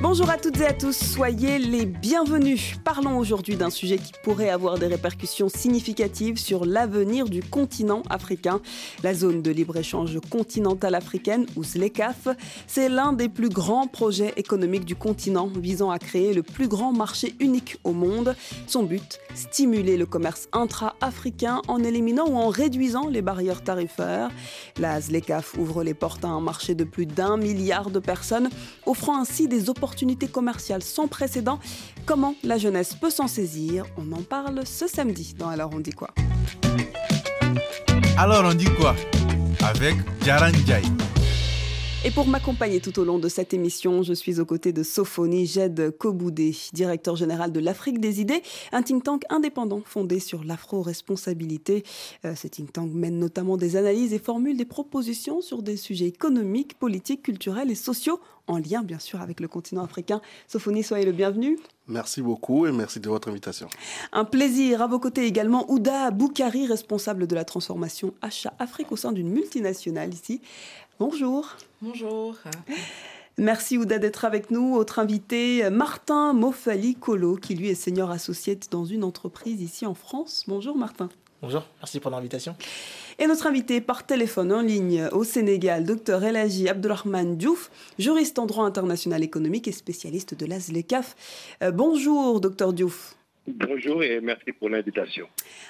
Bonjour à toutes et à tous, soyez les bienvenus. Parlons aujourd'hui d'un sujet qui pourrait avoir des répercussions significatives sur l'avenir du continent africain. La zone de libre-échange continentale africaine, ou ZLECAF, c'est l'un des plus grands projets économiques du continent visant à créer le plus grand marché unique au monde. Son but, stimuler le commerce intra-africain en éliminant ou en réduisant les barrières tarifaires. La ZLECAF ouvre les portes à un marché de plus d'un milliard de personnes, offrant ainsi des opportunités opportunité sans précédent. Comment la jeunesse peut s'en saisir? On en parle ce samedi dans Alors on dit quoi? Alors on dit quoi? Avec Jaran Jai. Et pour m'accompagner tout au long de cette émission, je suis aux côtés de Sophonie Jed Koboudé, directeur général de l'Afrique des idées, un think tank indépendant fondé sur l'afro-responsabilité. Euh, ce think tank mène notamment des analyses et formule des propositions sur des sujets économiques, politiques, culturels et sociaux en lien bien sûr avec le continent africain. Sophonie, soyez le bienvenu. Merci beaucoup et merci de votre invitation. Un plaisir. À vos côtés également Ouda Boukari, responsable de la transformation achat Afrique au sein d'une multinationale ici. Bonjour. Bonjour. Merci Ouda d'être avec nous. Autre invité, Martin Mofali Colo, qui lui est senior associé dans une entreprise ici en France. Bonjour Martin. Bonjour, merci pour l'invitation. Et notre invité par téléphone en ligne au Sénégal, Dr Elaji Abdulrahman Diouf, juriste en droit international économique et spécialiste de l'ASLECAF. Euh, bonjour Dr Diouf. Bonjour et merci pour l'invitation.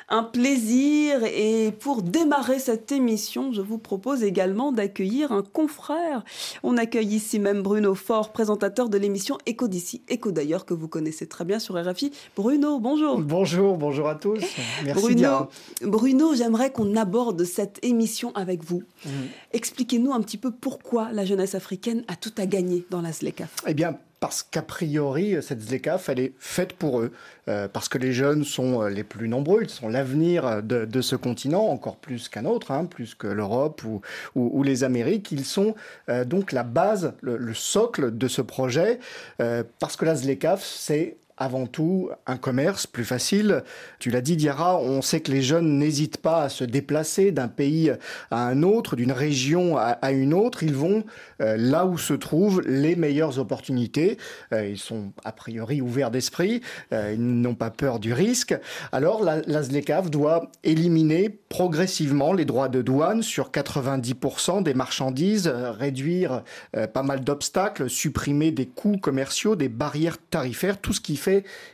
Un plaisir et pour démarrer cette émission, je vous propose également d'accueillir un confrère. On accueille ici même Bruno Faure, présentateur de l'émission Éco d'ici, Éco d'ailleurs que vous connaissez très bien sur RFI. Bruno, bonjour. Bonjour, bonjour à tous. Merci Bruno, Bruno j'aimerais qu'on aborde cette émission avec vous. Mm. Expliquez-nous un petit peu pourquoi la jeunesse africaine a tout à gagner dans la ZLECAF. Eh bien, parce qu'a priori, cette ZLECAF, elle est faite pour eux, euh, parce que les jeunes sont euh, les plus nombreux, ils sont l'avenir de, ce continent, encore plus qu'un autre, hein, plus que l'Europe ou, les Amériques. Ils sont euh, donc la base, le, le, socle de ce projet, parce que la ZLECAF, c'est avant tout un commerce plus facile. Tu l'as dit, Diara, on sait que les jeunes n'hésitent pas à se déplacer d'un pays à un autre, d'une région à, une autre. Ils vont euh, là où se trouvent les meilleures opportunités. Euh, ils sont a priori ouverts d'esprit, euh, ils n'ont pas peur du risque. Alors la, la doit éliminer progressivement les droits de douane sur 90% des marchandises, réduire pas mal d'obstacles, supprimer des coûts commerciaux, des barrières tarifaires, tout ce qui fait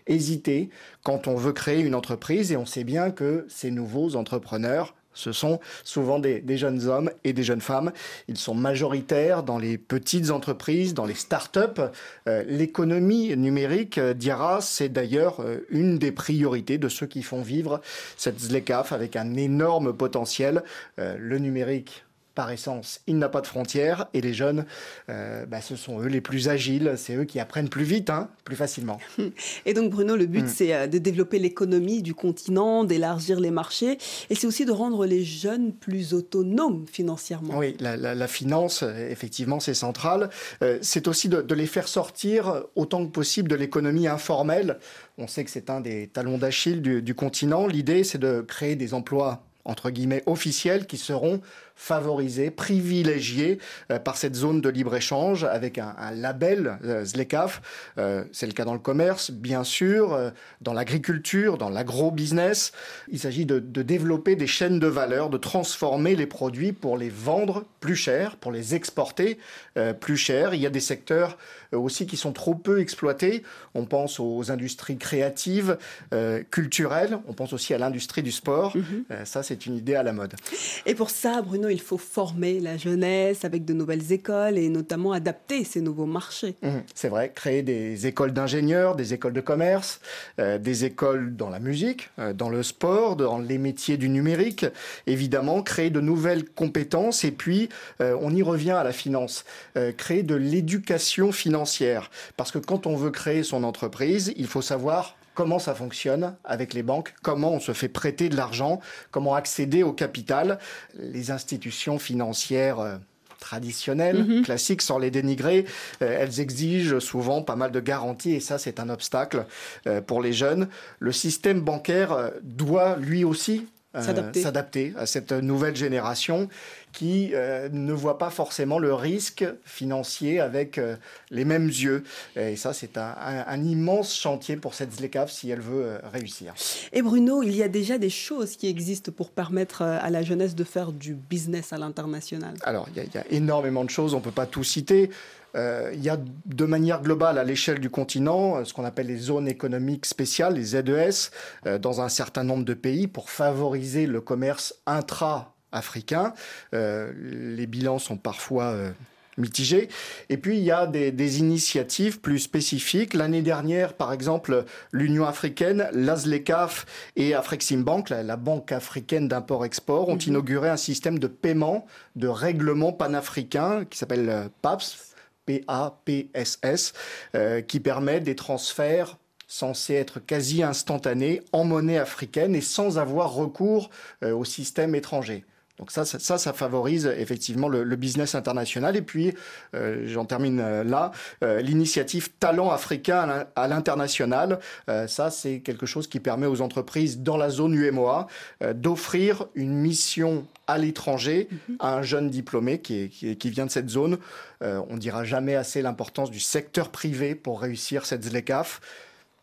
hésiter quand on veut créer une entreprise et on sait bien que ces nouveaux entrepreneurs ce sont souvent des, jeunes hommes et des jeunes femmes. Ils sont majoritaires dans les petites entreprises, dans les start-up. Euh, l'économie numérique, euh, c'est d'ailleurs euh, une des priorités de ceux qui font vivre cette ZLECAF avec un énorme potentiel. le numérique par essence, il n'a pas de frontières et les jeunes, euh, bah, ce sont eux les plus agiles, c'est eux qui apprennent plus vite, hein, plus facilement. Et donc Bruno, le but mm. c'est euh, de développer l'économie du continent, d'élargir les marchés et c'est aussi de rendre les jeunes plus autonomes financièrement. Oui, la, finance, effectivement, c'est central. Euh, c'est aussi de, les faire sortir autant que possible de l'économie informelle. On sait que c'est un des talons d'Achille du, du continent. L'idée, c'est de créer des emplois entre guillemets officiels qui seront favorisés, privilégiés euh, par cette zone de libre-échange avec un, label euh, ZLECAF. Euh, c'est le cas dans le commerce, bien sûr, dans l'agriculture, dans l'agro-business. Il s'agit de, développer des chaînes de valeur, de transformer les produits pour les vendre plus cher, pour les exporter plus cher. Il y a des secteurs aussi qui sont trop peu exploités. On pense aux industries créatives, culturelles. On pense aussi à l'industrie du sport. Mm-hmm. ça, c'est une idée à la mode. Et pour ça, Bruno, il faut former la jeunesse avec de nouvelles écoles et notamment adapter ces nouveaux marchés. Mmh, c'est vrai, créer des écoles d'ingénieurs, des écoles de commerce, euh, des écoles dans la musique, euh, dans le sport, dans les métiers du numérique, évidemment, créer de nouvelles compétences et puis euh, on y revient à la finance, créer de l'éducation financière. Parce que quand on veut créer son entreprise, il faut savoir comment ça fonctionne avec les banques, comment on se fait prêter de l'argent, comment accéder au capital. Les institutions financières euh, traditionnelles, mhm. classiques, sans les dénigrer, euh, elles exigent souvent pas mal de garanties et ça c'est un obstacle euh, pour les jeunes. Le système bancaire doit lui aussi s'adapter à cette nouvelle génération qui ne voit pas forcément le risque financier avec les mêmes yeux. Et ça, c'est un, immense chantier pour cette ZLECAF si elle veut réussir. Et Bruno, il y a déjà des choses qui existent pour permettre à la jeunesse de faire du business à l'international. Alors, il y, a énormément de choses, on ne peut pas tout citer. Euh, il y a de manière globale à l'échelle du continent euh, ce qu'on appelle les zones économiques spéciales, les ZES, euh, dans un certain nombre de pays pour favoriser le commerce intra-africain. les bilans sont parfois mitigés. Et puis, il y a des, des initiatives plus spécifiques. L'année dernière, par exemple, l'Union africaine, l'ASLECAF et Afreximbank, la, la Banque africaine d'import-export, ont mhm. inauguré un système de paiement, de règlement panafricain qui s'appelle PAPS, PAPSS, euh, qui permet des transferts censés être quasi instantanés en monnaie africaine et sans avoir recours euh, au système étranger. Donc ça, ça, ça, favorise effectivement le, business international. Et puis, euh, j'en termine euh, là, euh, l'initiative Talent africain à l'international. ça, c'est quelque chose qui permet aux entreprises dans la zone UMOA d'offrir une mission à l'étranger mhm. à un jeune diplômé qui, qui, qui vient de cette zone. on dira jamais assez l'importance du secteur privé pour réussir cette ZLECAF.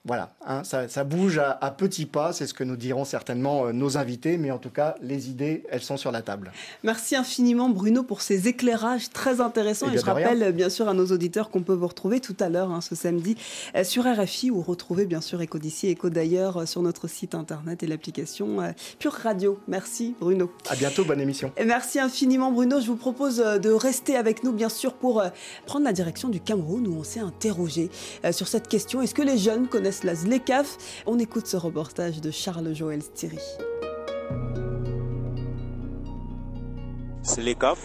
Voilà, hein, ça, bouge à, petits pas, c'est ce que nous diront certainement euh, nos invités, mais en tout cas, les idées, elles sont sur la table. Merci infiniment Bruno pour ces éclairages très intéressants. Et, je rappelle bien sûr à nos auditeurs qu'on peut vous retrouver tout à l'heure, hein, ce samedi, euh, sur RFI, ou retrouver bien sûr Echo d'ici, Echo d'ailleurs, euh, sur notre site internet et l'application Pure Radio. Merci Bruno. À bientôt, bonne émission. Et merci infiniment Bruno. Je vous propose de rester avec nous bien sûr pour prendre la direction du Cameroun où on s'est interrogé sur cette question. Est-ce que les jeunes connaissent la ZLECAF. On écoute ce reportage de Charles-Joël Stiri. ZLECAF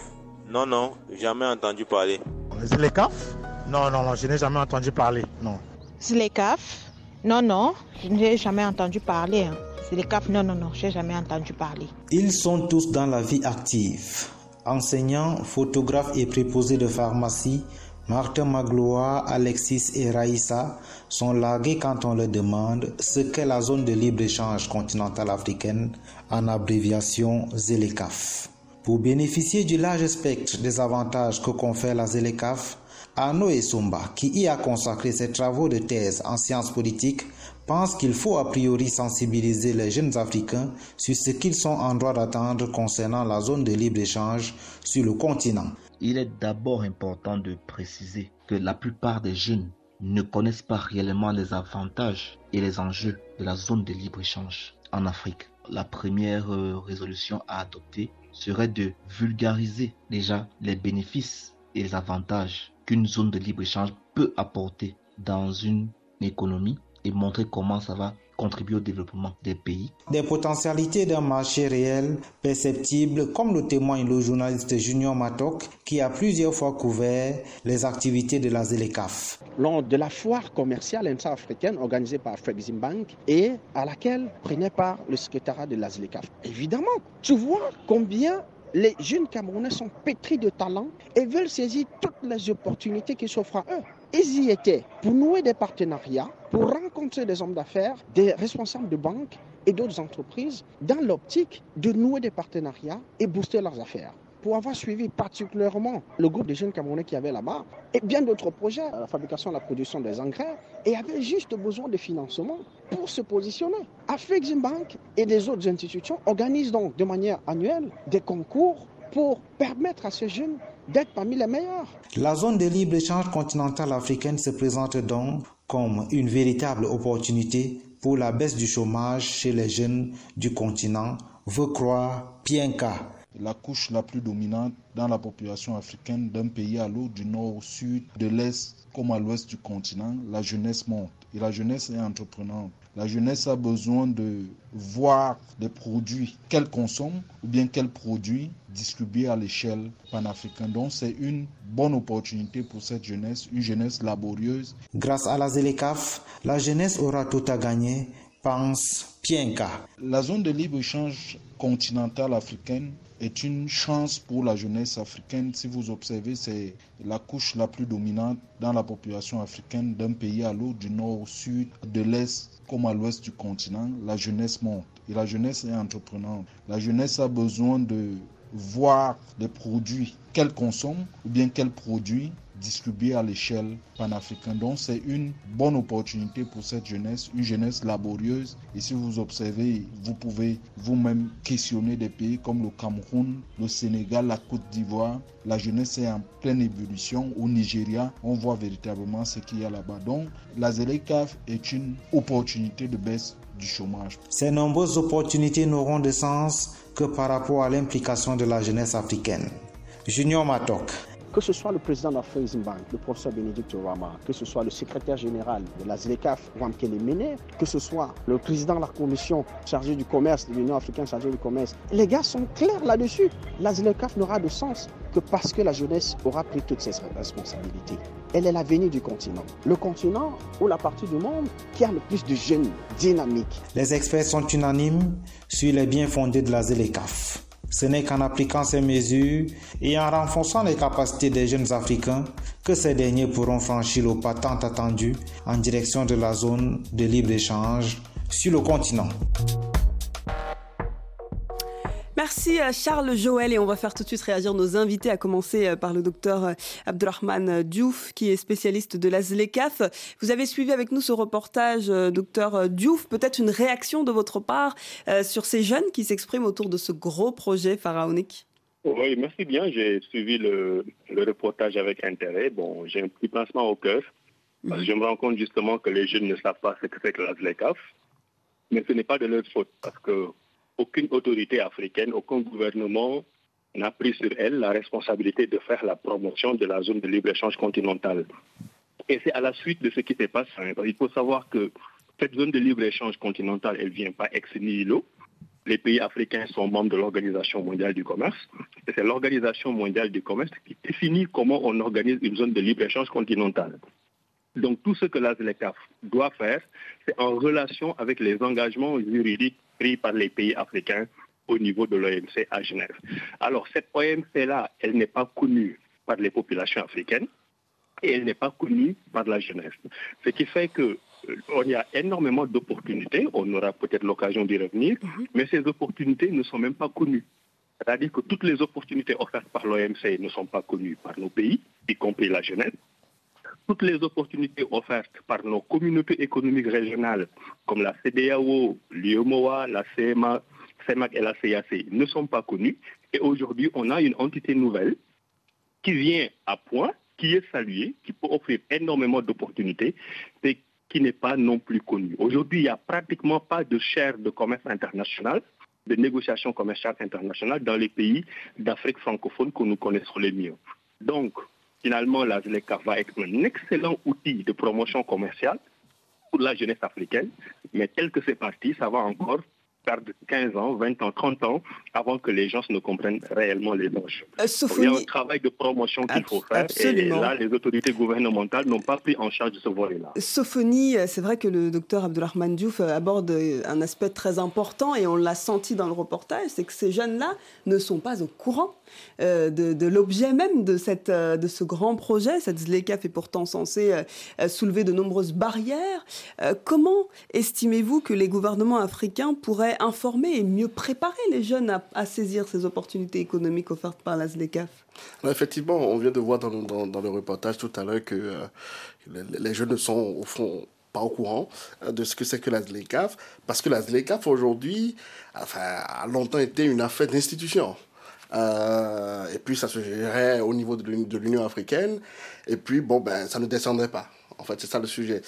Non, non, jamais entendu parler. ZLECAF Non, non, non, je n'ai jamais entendu parler, non. ZLECAF Non, non, je n'ai jamais entendu parler. Hein. ZLECAF, non, non, non, je n'ai jamais entendu parler. Ils sont tous dans la vie active. Enseignants, photographes et préposés de pharmacie, Martin Magloire, Alexis et Raïssa sont largués quand on leur demande ce qu'est la zone de libre-échange continentale africaine, en abréviation ZELECAF. Pour bénéficier du large spectre des avantages que confère la ZELECAF, Arnaud Essumba, qui y a consacré ses travaux de thèse en sciences politiques, pense qu'il faut a priori sensibiliser les jeunes Africains sur ce qu'ils sont en droit d'attendre concernant la zone de libre-échange sur le continent. Il est d'abord important de préciser que la plupart des jeunes ne connaissent pas réellement les avantages et les enjeux de la zone de libre-échange en Afrique. La première euh, résolution à adopter serait de vulgariser déjà les bénéfices et les avantages qu'une zone de libre-échange peut apporter dans une économie et montrer comment ça va contribuer au développement des pays. Des potentialités d'un marché réel perceptibles, comme le témoigne le journaliste Junior Matok, qui a plusieurs fois couvert les activités de la ZELECAF. Lors de la foire commerciale intra-africaine organisée par Bank et à laquelle prenait part le secrétariat de la ZELECAF. Évidemment, tu vois combien les jeunes Camerounais sont pétris de talent et veulent saisir toutes les opportunités qui s'offrent à eux. Ils y étaient pour nouer des partenariats, pour rencontrer des hommes d'affaires, des responsables de banques et d'autres entreprises dans l'optique de nouer des partenariats et booster leurs affaires. Pour avoir suivi particulièrement le groupe des jeunes Camerounais qui avaient là-bas et bien d'autres projets, la fabrication la production des engrais, et avaient juste besoin de financement pour se positionner. Afrexim Bank et des autres institutions organisent donc de manière annuelle des concours pour permettre à ces jeunes d'être parmi les meilleurs. La zone de libre-échange continentale africaine se présente donc comme une véritable opportunité pour la baisse du chômage chez les jeunes du continent, veut croire Pienka. La couche la plus dominante dans la population africaine d'un pays à l'autre, du nord au sud, de l'est comme à l'ouest du continent, la jeunesse monte. Et la jeunesse est entreprenante. La jeunesse a besoin de voir des produits qu'elle consomme ou bien qu'elle produit distribués à l'échelle panafricaine. Donc c'est une bonne opportunité pour cette jeunesse, une jeunesse laborieuse. Grâce à la ZELECAF, la jeunesse aura tout à gagner, pense Pienka. La zone de libre-échange continentale africaine est une chance pour la jeunesse africaine. Si vous observez, c'est la couche la plus dominante dans la population africaine d'un pays à l'autre, du nord au sud, de l'est comme à l'ouest du continent, la jeunesse monte. et la jeunesse est entreprenante. La jeunesse a besoin de voir des produits qu'elle consomme ou bien qu'elle produit distribués à l'échelle panafricaine. Donc c'est une bonne opportunité pour cette jeunesse, une jeunesse laborieuse. Et si vous observez, vous pouvez vous-même questionner des pays comme le Cameroun, le Sénégal, la Côte d'Ivoire. La jeunesse est en pleine ébullition. Au Nigeria, on voit véritablement ce qu'il y a là-bas. Donc la ZLECAF est une opportunité de baisse du chômage. Ces nombreuses opportunités n'auront de sens que par rapport à l'implication de la jeunesse africaine. Junior Matok, que ce soit le président de la Bank, le professeur Bénédicte Rama, que ce soit le secrétaire général de la ZLECAF, Wamkele Mene, que ce soit le président de la commission chargée du commerce, de l'Union africaine chargée du commerce, les gars sont clairs là-dessus. La ZLECAF n'aura de sens que parce que la jeunesse aura pris toutes ses responsabilités. Elle est l'avenir du continent. Le continent ou la partie du monde qui a le plus de jeunes dynamiques. Les experts sont unanimes sur les biens fondés de la ZLECAF. Ce n'est qu'en appliquant ces mesures et en renforçant les capacités des jeunes Africains que ces derniers pourront franchir le pas tant attendu en direction de la zone de libre-échange sur le continent. Merci à Charles Joël et on va faire tout de suite réagir nos invités, à commencer euh, par le docteur euh, Abdurrahman Diouf qui est spécialiste de la ZLECAF. Vous avez suivi avec nous ce reportage, euh, docteur Diouf. Peut-être une réaction de votre part sur ces jeunes qui s'expriment autour de ce gros projet pharaonique? Oui, merci bien. J'ai suivi le, reportage avec intérêt. Bon, j'ai un petit pincement au cœur. Parce que je me rends compte justement que les jeunes ne savent pas ce que c'est que la ZLECAF. Mais ce n'est pas de leur faute parce que aucune autorité africaine, aucun gouvernement n'a pris sur elle la responsabilité de faire la promotion de la zone de libre-échange continentale. Et c'est à la suite de ce qui s'est passé. Il faut savoir que cette zone de libre-échange continentale, elle ne vient pas ex nihilo. Les pays africains sont membres de l'Organisation mondiale du commerce. Et c'est l'Organisation mondiale du commerce qui définit comment on organise une zone de libre-échange continentale. Donc tout ce que la ZLECAF doit faire, c'est en relation avec les engagements juridiques pris par les pays africains au niveau de l'OMC à Genève. Alors cette OMC-là, elle n'est pas connue par les populations africaines et elle n'est pas connue par la jeunesse. Ce qui fait que euh, y a énormément d'opportunités, on aura peut-être l'occasion d'y revenir, mhm. mais ces opportunités ne sont même pas connues. C'est-à-dire que toutes les opportunités offertes par l'OMC ne sont pas connues par nos pays, y compris la jeunesse toutes les opportunités offertes par nos communautés économiques régionales, comme la CDAO, l'IOMOA, la CMA, CEMAC et la CAC, ne sont pas connues. Et aujourd'hui, on a une entité nouvelle qui vient à point, qui est saluée, qui peut offrir énormément d'opportunités, mais qui n'est pas non plus connue. Aujourd'hui, il n'y a pratiquement pas de chaire de commerce international, de négociations commerciales internationales dans les pays d'Afrique francophone que nous connaissons les mieux. Donc, finalement, la ZLECA va être un excellent outil de promotion commerciale pour la jeunesse africaine, mais tel que c'est parti, ça va encore perdre 15 ans, 20 ans, 30 ans avant que les gens ne comprennent réellement les enjeux. Euh, Il y a un travail de promotion qu'il faut faire et là, les autorités gouvernementales n'ont pas pris en charge de ce volet-là. Sophonie, euh, c'est vrai que le docteur Abdelrahman Diouf euh, aborde un aspect très important et on l'a senti dans le reportage, c'est que ces jeunes-là ne sont pas au courant de, l'objet même de, cette, de ce grand projet. Cette ZLECAF est pourtant censée soulever de nombreuses barrières. comment estimez-vous que les gouvernements africains pourraient informer et mieux préparer les jeunes à, saisir ces opportunités économiques offertes par la ZLECAF Effectivement, on vient de voir dans, le reportage tout à l'heure que euh, les, jeunes ne sont au fond pas au courant euh, de ce que c'est que la ZLECAF, parce que la ZLECAF aujourd'hui a longtemps été une affaire d'institution. Euh, et puis ça se gérait au niveau de l'Union africaine, et puis bon, ben, ça ne descendrait pas. En fait, c'est ça le sujet.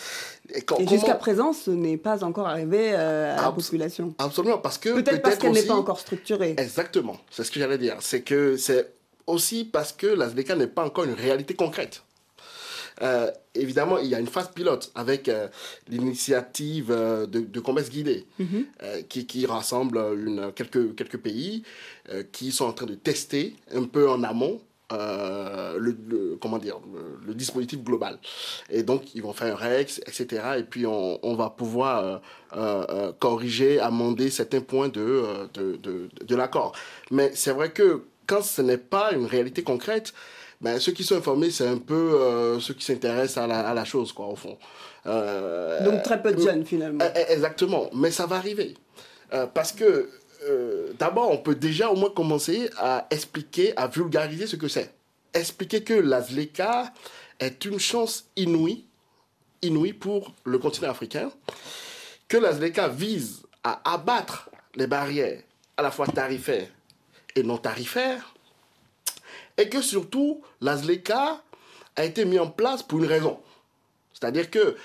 Et, jusqu'à présent, ce n'est pas encore arrivé euh, à la population. Absolument, parce que peut-être parce qu'elle n'est pas encore structurée. Exactement, c'est ce que j'allais dire. C'est que c'est aussi parce que la n'est pas encore une réalité concrète. Euh, évidemment, il y a une phase pilote avec euh, l'initiative de, commerce guidé mhm. qui, qui, rassemble une, quelques, quelques pays qui sont en train de tester un peu en amont euh, le, comment dire, le, dispositif global. Et donc, ils vont faire un REX, etc. Et puis, on, on va pouvoir euh, euh, corriger, amender certains points de, de, de, de l'accord. Mais c'est vrai que quand ce n'est pas une réalité concrète, ben, ceux qui sont informés, c'est un peu ceux qui s'intéressent à la, à la, chose, quoi, au fond. donc, très peu de jeunes, finalement. Exactement. Mais ça va arriver. Euh, parce que euh, d'abord, on peut déjà au moins commencer à expliquer, à vulgariser ce que c'est. Expliquer que la est une chance inouïe, inouïe pour le continent africain, que la vise à abattre les barrières à la fois tarifaires et non tarifaires, et que surtout, la ZLECA a été mise en place pour une raison. C'est-à-dire que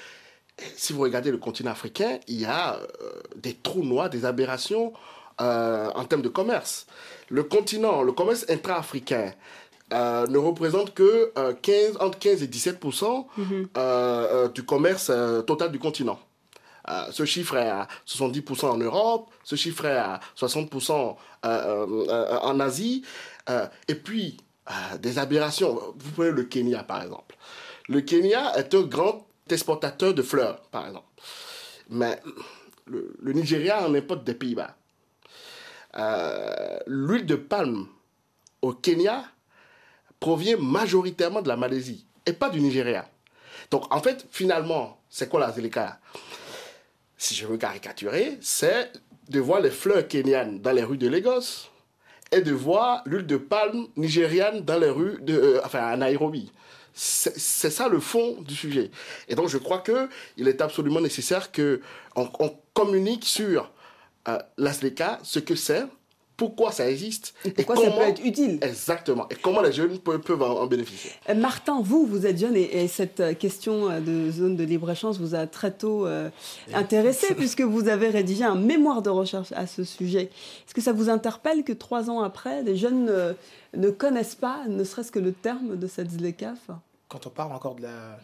si vous regardez le continent africain, il y a euh, des trous noirs, des aberrations euh, en termes de commerce. Le continent, le commerce intra-africain euh, ne représente que 15, entre 15 et 17% du commerce total du continent. ce chiffre est à 70% en Europe, ce chiffre est à 60% en Asie. et puis, des aberrations. Vous prenez le Kenya, par exemple. Le Kenya est un grand exportateur de fleurs, par exemple. Mais le, Nigeria en importe des Pays-Bas. Euh, l'huile de palme au Kenya provient majoritairement de la Malaisie et pas du Nigeria. Donc en fait, finalement, c'est quoi la Zélika Si je veux caricaturer, c'est de voir les fleurs kenyanes dans les rues de Lagos et de voir l'huile de palme nigériane dans les rues de, euh, enfin à Nairobi. C'est ça le fond du sujet. Et donc je crois qu'il est absolument nécessaire qu'on on communique sur euh, l'ASLECA, ce que c'est, pourquoi ça existe et, pourquoi comment, ça peut être utile. Exactement. Et comment les jeunes peuvent, en, bénéficier. Euh, Martin, vous, vous êtes jeune et, cette euh, question euh, de zone de libre-échange vous a très tôt intéressé puisque vous avez rédigé un mémoire de recherche à ce sujet. Est-ce que ça vous interpelle que trois ans après, des jeunes ne, connaissent pas, ne serait-ce que le terme de cette ZLECAF Quand on parle encore de la,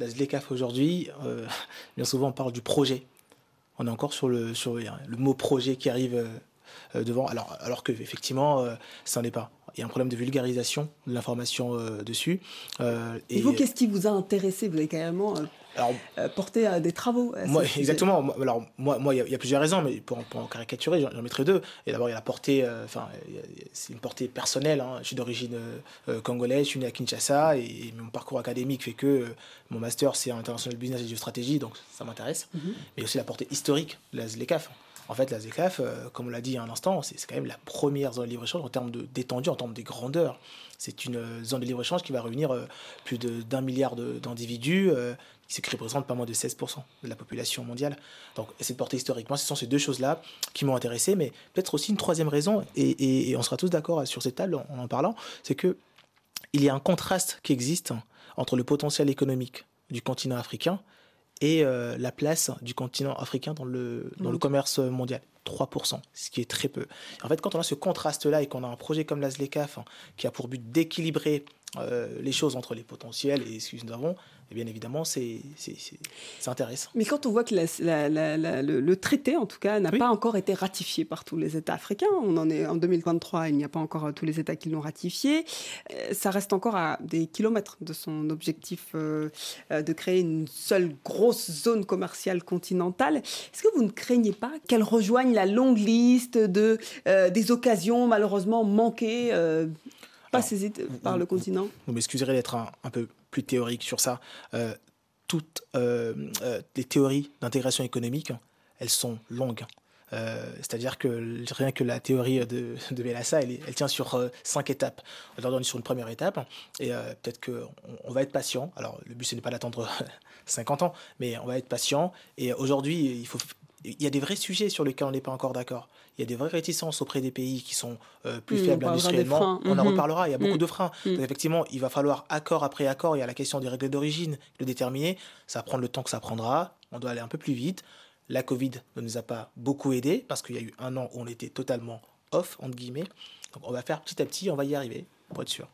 la, ZLECAF aujourd'hui, bien souvent on parle du projet. On est encore sur le, sur le mot projet qui arrive euh, devant, alors, alors qu'effectivement, euh, ça n'en est pas. Il y a un problème de vulgarisation de l'information euh, dessus. et, vous, qu'est-ce qui vous a intéressé? Vous avez carrément alors, porté à des travaux. moi, exactement. Alors, moi, moi, il y, a plusieurs raisons, mais pour, pour en caricaturer, j'en mettrai deux. Et d'abord, il y a la portée, enfin, c'est une portée personnelle. Hein. Je suis d'origine congolaise, je suis né à Kinshasa, et, mon parcours académique fait que mon master, c'est en international business et géostratégie, donc ça m'intéresse. Mhm. Mais aussi la portée historique de la ZLECAF. En fait, la ZECAF, euh, comme on l'a dit il un instant, c'est quand même la première zone de libre-échange en termes d'étendue, en termes de grandeur. C'est une euh, zone de libre-échange qui va réunir euh, plus d'un milliard d'individus, qui qui représente pas moins de 16% de la population mondiale. Donc, c'est de porter historiquement. Ce sont ces deux choses-là qui m'ont intéressé, mais peut-être aussi une troisième raison, et, on sera tous d'accord sur cette table en en parlant, c'est que il y a un contraste qui existe entre le potentiel économique du continent africain et euh, la place du continent africain dans le, dans le commerce mondial. 3%, ce qui est très peu. En fait, quand on a ce contraste-là et qu'on a un projet comme l'ASLECAF hein, qui a pour but d'équilibrer euh, les choses entre les potentiels et ce que nous avons, et bien évidemment, c'est intéressant. Mais quand on voit que le, traité, en tout cas, n'a pas encore été ratifié par tous les États africains, on en est en 2023, il n'y a pas encore tous les États qui l'ont ratifié, euh, ça reste encore à des kilomètres de son objectif euh, euh, de créer une seule grosse zone commerciale continentale. Est-ce que vous ne craignez pas qu'elle rejoigne la longue liste de, des occasions malheureusement manquées pas saisies par le continent? Vous m'excuserez d'être un peu plus théorique sur ça. Euh, toutes euh, euh, les théories d'intégration économique, elles sont longues. C'est-à-dire que rien que la théorie de, de elle, tient sur cinq étapes. On est sur une première étape et peut-être qu'on on va être patient. Alors le but ce n'est pas d'attendre 50 ans, mais on va être patient. Et aujourd'hui, il faut il y a des vrais sujets sur lesquels on n'est pas encore d'accord. Il y a des vraies réticences auprès des pays qui sont euh, plus faibles industriellement. On en mhm. reparlera, il y a beaucoup de freins. Donc effectivement, il va falloir accord après accord, il y a la question des règles d'origine, le déterminer. Ça va prendre le temps que ça prendra. On doit aller un peu plus vite. La Covid ne nous a pas beaucoup aidé parce qu'il y a eu un an où on était totalement off, entre guillemets. Donc on va faire petit à petit, on va y arriver, pour être sûr.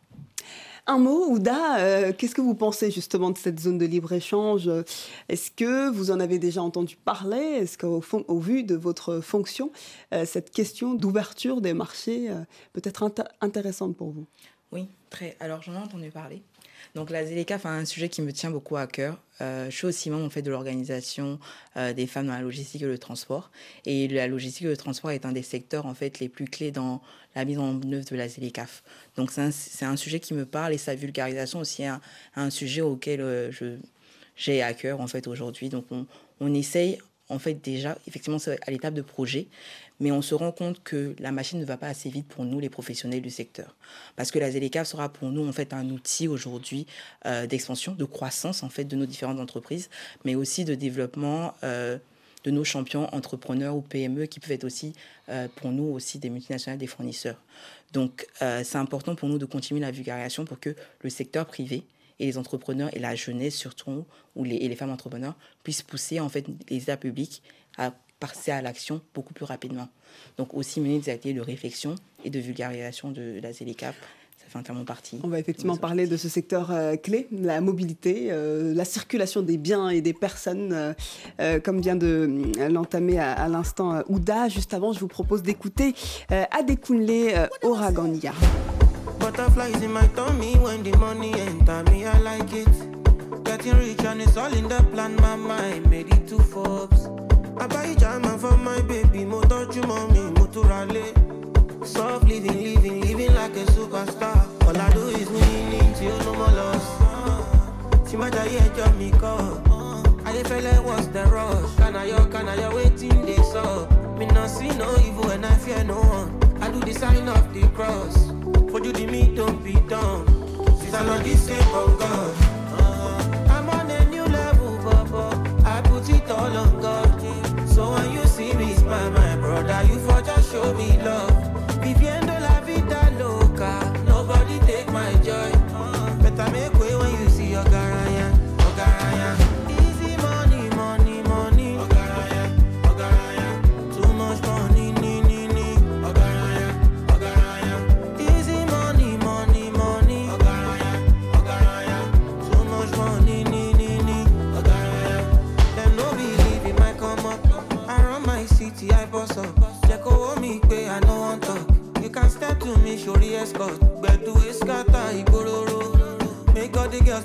Un mot, Ouda, euh, qu'est-ce que vous pensez justement de cette zone de libre-échange? Est-ce que vous en avez déjà entendu parler? Est-ce qu'au au vu de votre fonction, euh, cette question d'ouverture des marchés euh, peut être intéressante pour vous? Oui, très. Alors j'en ai entendu parler. Donc la ZLECAF a un sujet qui me tient beaucoup à cœur. Euh, je suis aussi membre en fait, de l'organisation euh, des femmes dans la logistique et le transport. Et la logistique et le transport est un des secteurs en fait, les plus clés dans la mise en œuvre de la ZLECAF. Donc c'est un, sujet qui me parle et sa vulgarisation aussi est un, sujet auquel euh, je j'ai à cœur en fait aujourd'hui. Donc on, on essaye en fait, déjà, effectivement, à l'étape de projet, mais on se rend compte que la machine ne va pas assez vite pour nous, les professionnels du secteur. Parce que la ZLECAF sera pour nous, en fait, un outil aujourd'hui euh, d'expansion, de croissance, en fait, de nos différentes entreprises, mais aussi de développement euh, de nos champions entrepreneurs ou PME qui peuvent être aussi, euh, pour nous, aussi des multinationales, des fournisseurs. Donc, c'est important pour nous de continuer la vulgarisation pour que le secteur privé et les entrepreneurs et la jeunesse surtout, ou les, et les femmes entrepreneurs, puissent pousser, en fait, les États publics à passer à l'action beaucoup plus rapidement. Donc aussi mener des activités de réflexion et de vulgarisation de la ZLECAP. Ça fait entièrement partie. On va effectivement parler de ce secteur euh, clé, la mobilité, euh, la circulation des biens et des personnes, euh, comme vient de l'entamer à, l'instant Ouda. Juste avant, je vous propose d'écouter Adekunle Oragania. Butterflies in my tummy when the money enter me, I like it. Getting rich and it's all in the plan, my mind made it to Forbes. buy máa for my baby, motor you mọ́ mi, mo. Soft living, living, living like a superstar. All I do is winning till no more loss. mọ́ lọ. Tí má jayé ẹjọ́ I feel like was the rush. i kànáyọ̀ waiting this up? Me not see no evil and I fear no one.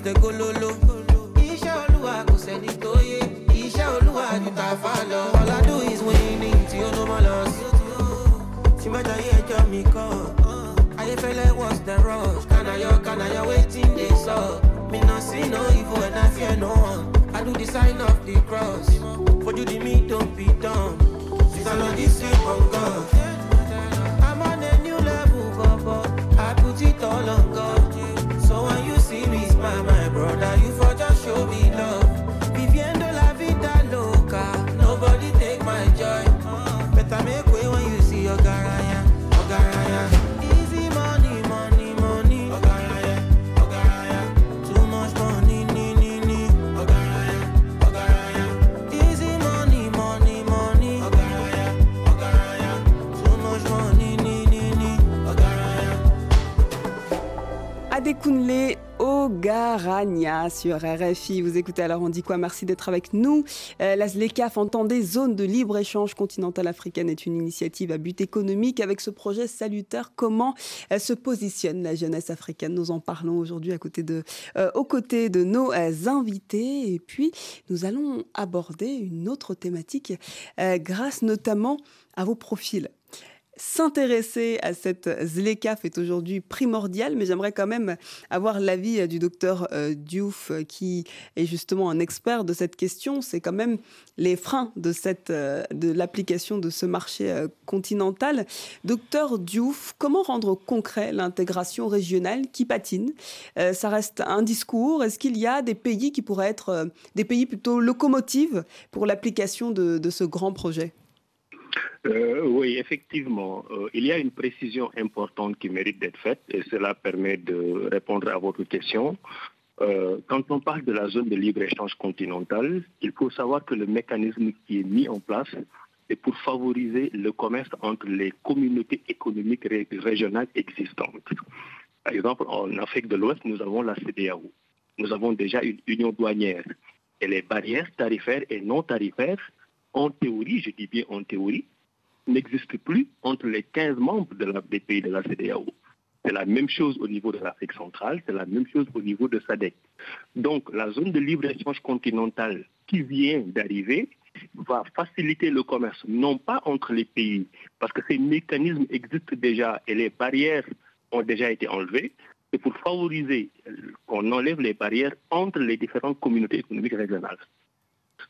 All girls go lolo. Iṣẹ́ Olúwa kò sẹ́ni tó yé. Iṣẹ́ Olúwa ju ta fà lọ. All I do is winning tí ó no more loss. Tí mẹ́ta yẹ ẹjọ́ mi kọ́. Ayéfẹ́lẹ́ was the rush. Kànáyọ̀ kànáyọ̀ wetin dey sup. Me no see no evil and I fear no one. I do the sign of the cross. For you the me don't be done. Since I know this same on God. Ogarania sur RFI. Vous écoutez alors, on dit quoi? Merci d'être avec nous. Euh, la ZLECAF, entendez, zone de libre-échange continentale africaine, est une initiative à but économique. Avec ce projet salutaire, comment euh, se positionne la jeunesse africaine? Nous en parlons aujourd'hui de, euh, aux côtés de nos euh, invités. Et puis, nous allons aborder une autre thématique grâce notamment à vos profils s'intéresser à cette ZLECAF est aujourd'hui primordial, mais j'aimerais quand même avoir l'avis du docteur euh, Diouf, euh, qui est justement un expert de cette question. C'est quand même les freins de, euh, de l'application de ce marché euh, continental. Docteur Diouf, comment rendre concret l'intégration régionale qui patine? Euh, Ça reste un discours. Est-ce qu'il y a des pays qui pourraient être euh, des pays plutôt locomotives pour l'application de, de ce grand projet? Euh, oui, effectivement, euh, il y a une précision importante qui mérite d'être faite et cela permet de répondre à votre question. Euh, quand on parle de la zone de libre-échange continentale, il faut savoir que le mécanisme qui est mis en place est pour favoriser le commerce entre les communautés économiques ré- régionales existantes. Par exemple, en Afrique de l'Ouest, nous avons la CDAO. Nous avons déjà une union douanière. Et les barrières tarifaires et non tarifaires, en théorie, je dis bien en théorie, n'existe plus entre les 15 membres des pays de la CDAO. C'est la même chose au niveau de l'Afrique centrale, c'est la même chose au niveau de SADC. Donc la zone de libre-échange continentale qui vient d'arriver va faciliter le commerce, non pas entre les pays, parce que ces mécanismes existent déjà et les barrières ont déjà été enlevées, c'est pour favoriser qu'on enlève les barrières entre les différentes communautés économiques régionales.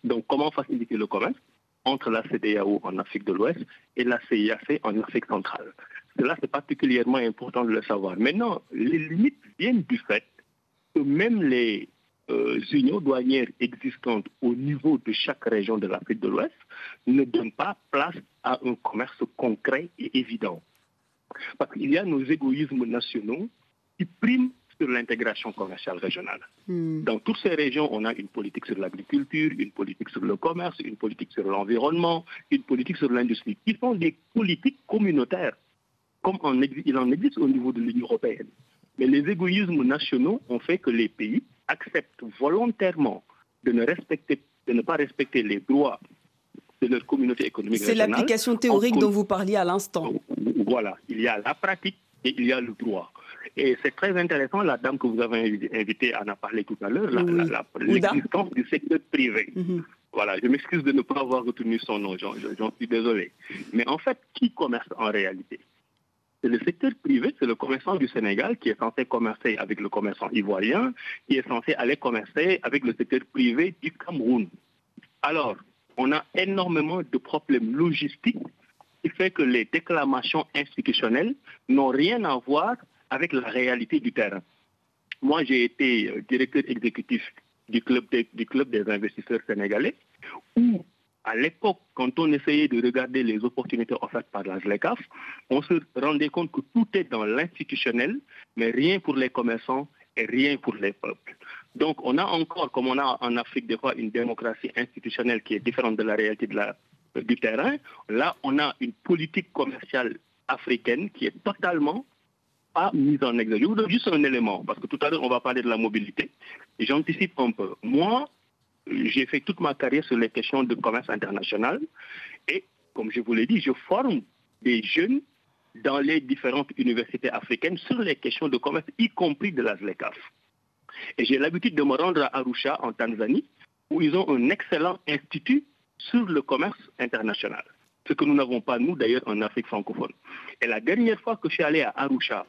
Donc comment faciliter le commerce? Entre la CDAO en Afrique de l'Ouest et la CIAC en Afrique centrale. Cela, c'est particulièrement important de le savoir. Maintenant, les limites viennent du fait que même les euh, unions douanières existantes au niveau de chaque région de l'Afrique de l'Ouest ne donnent pas place à un commerce concret et évident. Parce qu'il y a nos égoïsmes nationaux qui priment sur l'intégration commerciale régionale. Hmm. Dans toutes ces régions, on a une politique sur l'agriculture, une politique sur le commerce, une politique sur l'environnement, une politique sur l'industrie, qui sont des politiques communautaires, comme en il en existe au niveau de l'Union européenne. Mais les égoïsmes nationaux ont fait que les pays acceptent volontairement de ne, respecter, de ne pas respecter les droits de leur communauté économique C'est l'application théorique en dont vous parliez à l'instant. voilà, il y a la pratique et il y a le droit. Et c'est très intéressant, la dame que vous avez invi- invitée en a parlé tout à l'heure, l'existence du secteur privé. Mhm. Voilà, je m'excuse de ne pas avoir retenu son nom, j'en j'en suis désolé. Mais en fait, qui commerce en réalité? C'est le secteur privé, c'est le commerçant du Sénégal qui est censé commercer avec le commerçant ivoirien, qui est censé aller commercer avec le secteur privé du Cameroun. Alors, on a énormément de problèmes logistiques qui fait que les déclamations institutionnelles n'ont rien à voir avec la réalité du terrain. Moi, j'ai été euh, directeur exécutif du club des, investisseurs sénégalais, où à l'époque, quand on essayait de regarder les opportunités offertes par la ZLECAF, on se rendait compte que tout est dans l'institutionnel, mais rien pour les commerçants et rien pour les peuples. Donc on a encore, comme on a en Afrique des fois, une démocratie institutionnelle qui est différente de la réalité de la- du terrain. Là, on a une politique commerciale africaine qui est totalement pas mise en exergue. Je vous donne juste un élément, parce que tout à l'heure, on va parler de la mobilité. J'anticipe un peu. Moi, j'ai fait toute ma carrière sur les questions de commerce international. Et, comme je vous l'ai dit, je forme des jeunes dans les différentes universités africaines sur les questions de commerce, y compris de la ZLECAF. Et j'ai l'habitude de me rendre à Arusha, en Tanzanie, où ils ont un excellent institut sur le commerce international. Ce que nous n'avons pas, nous, d'ailleurs, en Afrique francophone. Et la dernière fois que je suis allé à Arusha,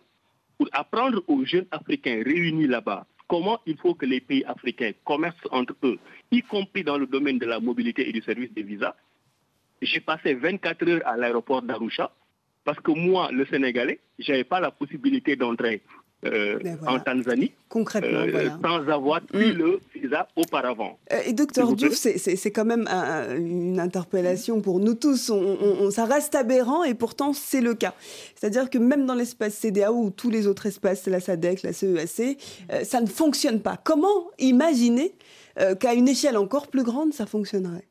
pour apprendre aux jeunes Africains réunis là-bas comment il faut que les pays africains commercent entre eux, y compris dans le domaine de la mobilité et du service des visas, j'ai passé 24 heures à l'aéroport d'Arusha parce que moi, le Sénégalais, je n'avais pas la possibilité d'entrer euh, en Tanzanie Concrètement, euh, voilà. sans avoir pris le visa auparavant. Euh, Et docteur. Diouf, c'est- quand même un- une interpellation pour nous tous. On- ça reste aberrant et pourtant c'est le cas. C'est-à-dire que même dans l'espace CDAO ou tous les autres espaces, la SADC, la CEAC, euh, ça ne fonctionne pas. Comment imaginer qu'à une échelle encore plus grande, ça fonctionnerait?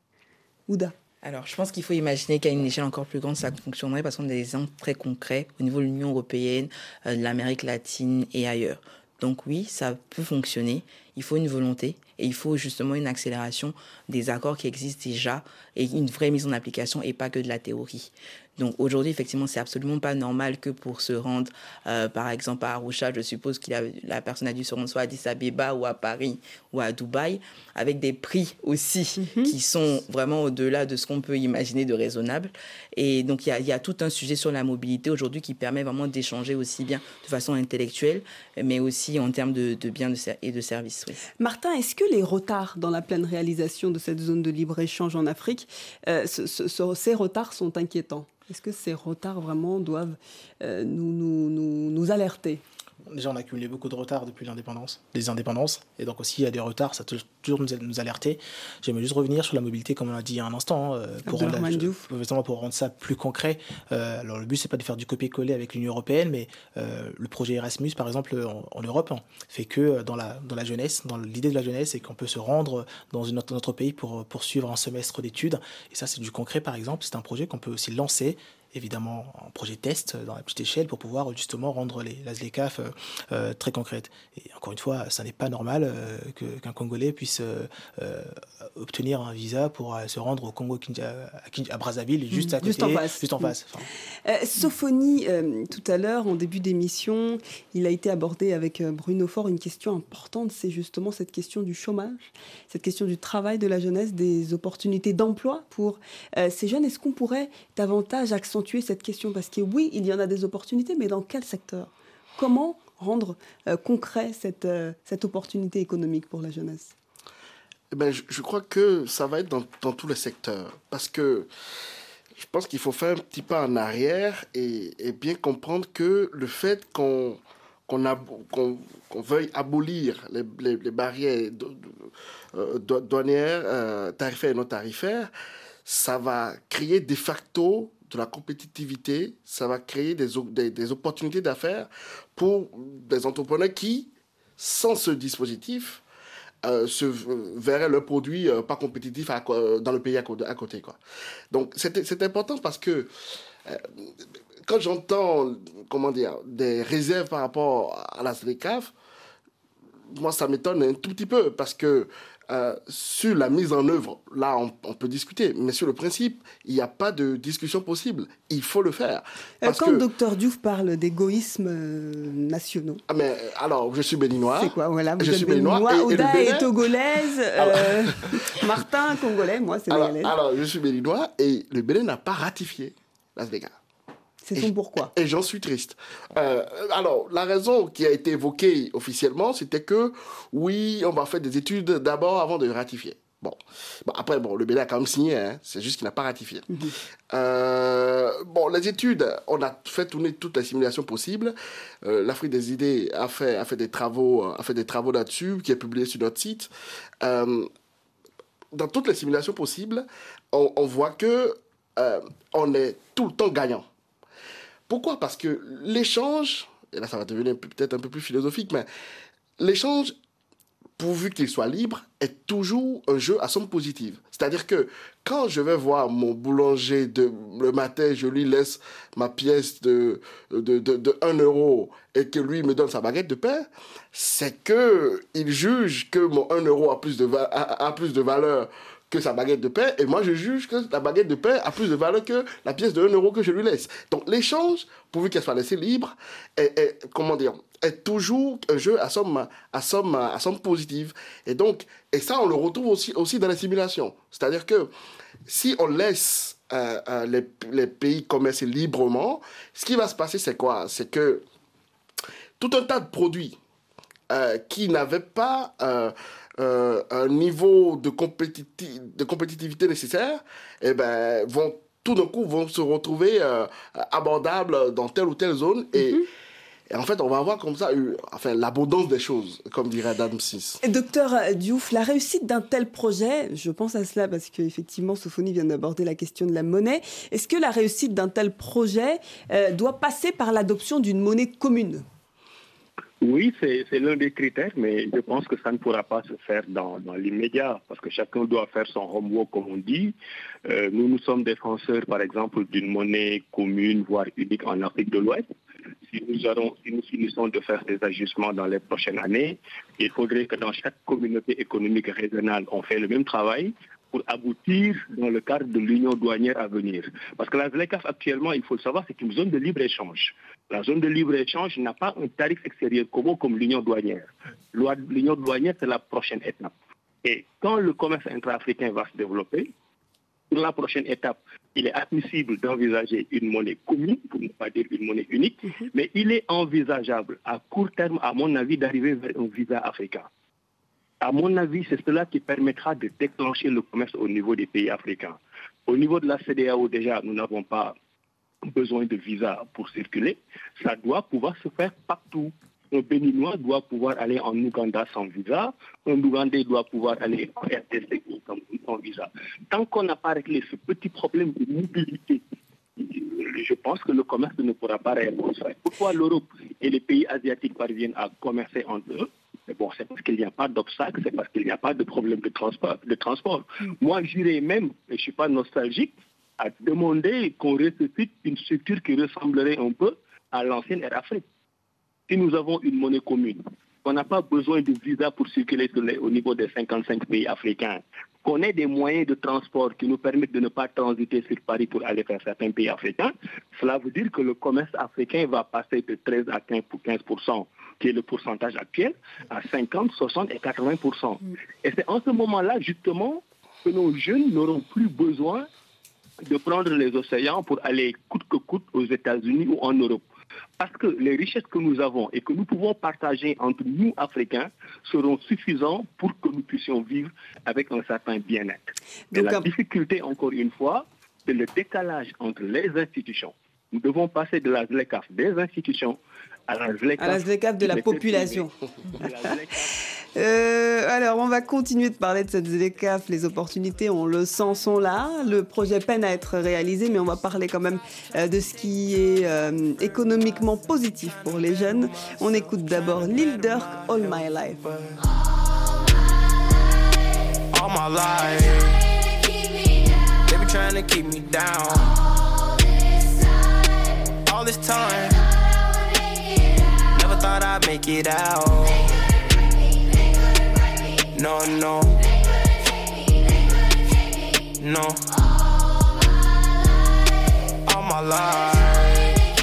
Ouda Alors, je pense qu'il faut imaginer qu'à une échelle encore plus grande, ça fonctionnerait parce qu'on a des exemples très concrets au niveau de l'Union européenne, euh, de l'Amérique latine et ailleurs. Donc oui, ça peut fonctionner. Il faut une volonté et il faut justement une accélération des accords qui existent déjà et une vraie mise en application et pas que de la théorie. Donc aujourd'hui, effectivement, c'est absolument pas normal que pour se rendre, euh, par exemple, à Arusha, je suppose que la personne a dû se rendre soit à Addis Abeba ou à Paris ou à Dubaï, avec des prix aussi qui sont vraiment au-delà de ce qu'on peut imaginer de raisonnable. Et donc, il y a, il y a tout un sujet sur la mobilité aujourd'hui qui permet vraiment d'échanger aussi bien de façon intellectuelle, mais aussi en termes de, de biens et de services. Oui. Martin, est-ce que les retards dans la pleine réalisation de cette zone de libre-échange en Afrique, euh, ce- ce- ce- ces retards sont inquiétants? Est-ce que ces retards vraiment doivent euh, nous, nous, nous, nous alerter? Déjà, on a accumulé beaucoup de retard depuis l'indépendance, les indépendances, et donc aussi il y a des retards, ça toujours nous, nous alerter. J'aimerais juste revenir sur la mobilité, comme on l'a dit il y a un instant, hein, euh, pour, rendre, la- pour rendre ça plus concret. Euh, alors le but c'est pas de faire du copier-coller avec l'Union européenne, mais euh, le projet Erasmus, par exemple, en, en Europe, hein, fait que dans la, dans la jeunesse, dans l'idée de la jeunesse, c'est qu'on peut se rendre dans une autre, notre pays pour poursuivre un semestre d'études. Et ça, c'est du concret, par exemple. C'est un projet qu'on peut aussi lancer évidemment en projet test dans la petite échelle pour pouvoir justement rendre les, la ZLECAF euh, euh, très concrètes. Et encore une fois, ça n'est pas normal euh, que- qu'un Congolais puisse euh, obtenir un visa pour se rendre au Congo à, à Brazzaville, juste à côté, Juste en face. juste en Mm. face. Enfin, Euh, Sophonie, euh, tout à l'heure, en début d'émission, il a été abordé avec Bruno Faure une question importante, c'est justement cette question du chômage, cette question du travail de la jeunesse, des opportunités d'emploi pour ces jeunes. Est-ce qu'on pourrait davantage accentuer cette question Parce que oui, il y en a des opportunités, mais dans quel secteur? Comment rendre euh, concret cette, euh, cette opportunité économique pour la jeunesse? Eh ben, je, crois que ça va être dans, dans tous les secteurs. Parce que je pense qu'il faut faire un petit pas en arrière et, bien comprendre que le fait qu'on qu'on veuille abolir les, les- barrières euh, do- douanières, tarifaires et non tarifaires, ça va créer de facto de la compétitivité, ça va créer des, des, opportunités d'affaires pour des entrepreneurs qui, sans ce dispositif, euh, se verraient leurs produits euh, pas compétitifs à co- euh, dans le pays à, côté. Quoi. Donc c'est important parce que quand j'entends des réserves par rapport à la SLECAF, moi ça m'étonne un tout petit peu parce que euh, sur la mise en œuvre, là on, on peut discuter, mais sur le principe, il n'y a pas de discussion possible. Il faut le faire. Euh, Parce Quand que, Dr Diouf parle d'égoïsme euh, nationaux, Ah, mais, alors, je suis béninois. c'est quoi voilà, vous Je êtes suis béninois. béninois, et- et le Oda Bénin- est togolaise, euh, Martin congolais, moi alors, sénégalaise. alors, je suis béninois et le Bénin n'a pas ratifié Las Vegas. C'est son pourquoi. Et j'en suis triste. Euh, alors, la raison qui a été évoquée officiellement, c'était que oui, on va faire des études d'abord avant de ratifier. Bon. Bon, après, bon, le Bénin a quand même signé, hein, c'est juste qu'il n'a pas ratifié. Euh, bon, les études, on a fait tourner toutes les simulations possibles. Euh, L'Afrique des idées a fait, a fait des travaux, a fait des travaux là-dessus, qui est publié sur notre site. Euh, dans toutes les simulations possibles, on, on voit que on est tout le temps gagnant. Pourquoi? Parce que l'échange, et là ça va devenir peut-être un peu plus philosophique, mais l'échange, pourvu qu'il soit libre, est toujours un jeu à somme positive. C'est-à-dire que quand je vais voir mon boulanger le matin, je lui laisse ma pièce de, de, de, de 1 euro et que lui me donne sa baguette de pain, c'est que il juge que mon 1 euro a plus de valeur que sa baguette de pain, et moi je juge que la baguette de pain a plus de valeur que la pièce de 1 euro que je lui laisse. Donc l'échange, pourvu qu'elle soit laissée libre, est, comment dire, est toujours un jeu à somme, à somme, à somme positive. Et donc, et ça on le retrouve aussi, aussi dans les simulations. C'est-à-dire que si on laisse euh, euh, les, les pays commercer librement, ce qui va se passer c'est quoi? C'est que tout un tas de produits euh, qui n'avaient pas euh, un niveau de, compétiti- de compétitivité nécessaire, eh ben, vont tout d'un coup vont se retrouver euh, abordables dans telle ou telle zone et, et en fait on va avoir comme ça euh, enfin l'abondance des choses comme dirait Adam Smith. Et Docteur Diouf, la réussite d'un tel projet, je pense à cela parce qu'effectivement Sophonie vient d'aborder la question de la monnaie, est-ce que la réussite d'un tel projet euh, doit passer par l'adoption d'une monnaie commune? Oui, c'est l'un des critères, mais je pense que ça ne pourra pas se faire dans, l'immédiat, parce que chacun doit faire son homework, comme on dit. Euh, nous, nous sommes défenseurs, par exemple, d'une monnaie commune, voire unique en Afrique de l'Ouest. Si nous, si nous finissons de faire des ajustements dans les prochaines années, il faudrait que dans chaque communauté économique régionale, on fait le même travail pour aboutir dans le cadre de l'union douanière à venir. Parce que la ZLECAF actuellement, il faut le savoir, c'est une zone de libre-échange. La zone de libre-échange n'a pas un tarif extérieur commun comme l'union douanière. L'union douanière, c'est la prochaine étape. Et quand le commerce intra-africain va se développer, pour la prochaine étape, il est admissible d'envisager une monnaie commune, pour ne pas dire une monnaie unique, mais il est envisageable à court terme, à mon avis, d'arriver vers un visa africain. À mon avis, c'est cela qui permettra de déclencher le commerce au niveau des pays africains. Au niveau de la CDAO, déjà, nous n'avons pas besoin de visa pour circuler. Ça doit pouvoir se faire partout. Un Béninois doit pouvoir aller en Ouganda sans visa. Un Ougandais doit pouvoir aller en RDC sans- sans visa. Tant qu'on n'a pas réglé ce petit problème de mobilité, je pense que le commerce ne pourra pas réellement se faire. Pourquoi l'Europe et les pays asiatiques parviennent à commercer entre eux? Mais bon, c'est parce qu'il n'y a pas d'obstacle, c'est parce qu'il n'y a pas de problème de transport. De transport. Moi, j'irais même, et je ne suis pas nostalgique, à demander qu'on ressuscite une structure qui ressemblerait un peu à l'ancienne Air Afrique. Si nous avons une monnaie commune, qu'on n'a pas besoin de visa pour circuler au niveau des 55 pays africains, qu'on ait des moyens de transport qui nous permettent de ne pas transiter sur Paris pour aller vers certains pays africains, cela veut dire que le commerce africain va passer de 13 à 15 pour 15%, qui est le pourcentage actuel, à 50, 60 et 80%. Et c'est en ce moment-là, justement, que nos jeunes n'auront plus besoin de prendre les océans pour aller coûte que coûte aux États-Unis ou en Europe. Parce que les richesses que nous avons et que nous pouvons partager entre nous, Africains, seront suffisants pour que nous puissions vivre avec un certain bien-être. Et la difficulté, encore une fois, c'est le décalage entre les institutions. Nous devons passer de la ZLECAF des institutions à la ZLECAF, de la population. Euh, alors, on va continuer de parler de cette ZLECAF. Les opportunités, on le sent, sont là. Le projet peine à être réalisé, mais on va parler quand même euh, de ce qui est euh, économiquement positif pour les jeunes. On écoute d'abord Lil Durk, All My Life. All my life, they be trying to keep me down. All this time, never thought I'd make it out. No, no. No. All my life.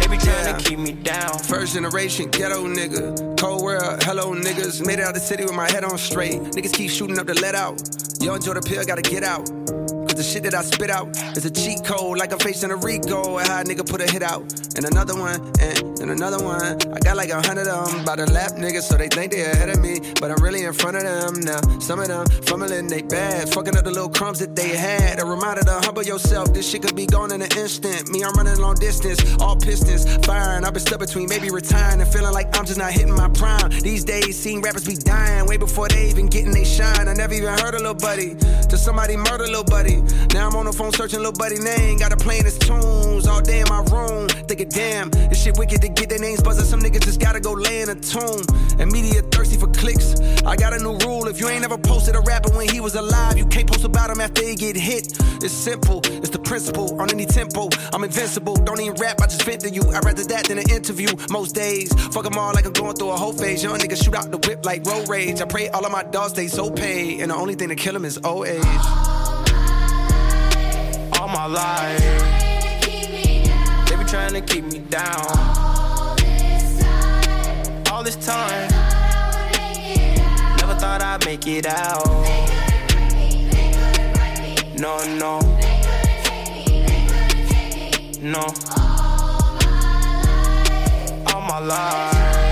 They be trying to keep me down. First generation ghetto nigga. Cold world, hello niggas. Made it out the city with my head on straight. Niggas keep shooting up the let out. Yo, enjoy the pill, gotta get out. The shit that I spit out is a cheat code, like I'm facing a Rico. And how a nigga put a hit out. And another one, and, and another one. I got like a hundred of them by the lap niggas, so they think they ahead of me. But I'm really in front of them now. Some of them fumbling they bad, fucking up the little crumbs that they had. A reminder to humble yourself, this shit could be gone in an instant. Me, I'm running long distance, all pistons firing. I've been stuck between maybe retiring and feeling like I'm just not hitting my prime. These days, seeing rappers be dying way before they even getting they shine. I never even heard a little buddy till somebody murder little buddy. Now I'm on the phone searching little buddy name. Got to playing his tunes all day in my room. Thinking, damn, this shit wicked to get their names buzzing. Some niggas just gotta go lay in a tomb. And media thirsty for clicks. I got a new rule. If you ain't ever posted a rapper when he was alive, you can't post about him after he get hit. It's simple, it's the principle. On any tempo, I'm invincible. Don't even rap, I just vent to you. I'd rather that than an interview most days. Fuck them all like I'm going through a whole phase. Young niggas shoot out the whip like road rage. I pray all of my dogs stay so paid. And the only thing to kill them is old age all my life. They be trying to keep me down. All this time, never thought I'd make it out. They couldn't write me, they couldn't write me No, no, take me no. All my life, they be trying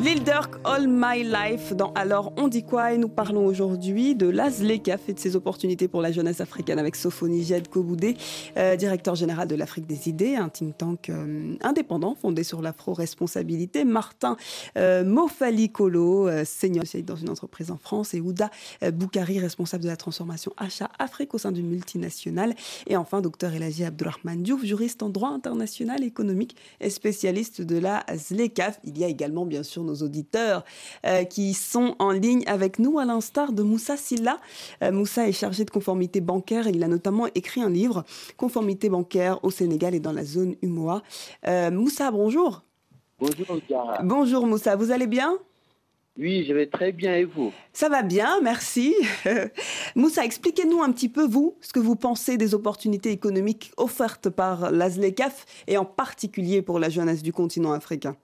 Lil Durk, All My Life dans Alors on dit quoi? Et nous parlons aujourd'hui de l'ASLECAF et de ses opportunités pour la jeunesse africaine avec Sophonie Jed Koboudé, euh, directeur général de l'Afrique des idées, un think tank euh, indépendant fondé sur l'afro-responsabilité. Martin euh, Mofali Kolo, euh, senior dans une entreprise en France, et Ouda euh, Boukari, responsable de la transformation achat Afrique au sein d'une multinationale. Et enfin, docteur Elagi Abdurrahman Diouf, juriste en droit international économique et spécialiste de la ZLECAF. Il y a également bien sûr nos auditeurs euh, qui sont en ligne avec nous, à l'instar de Moussa Silla. Euh, Moussa est chargé de conformité bancaire et il a notamment écrit un livre, Conformité bancaire au Sénégal et dans la zone UMOA. Euh, Moussa, bonjour. Bonjour, Gara. Bonjour Moussa, vous allez bien? Oui, je vais très bien et vous? Ça va bien, merci. Moussa, expliquez-nous un petit peu, vous, ce que vous pensez des opportunités économiques offertes par l'ASLECAF et en particulier pour la jeunesse du continent africain.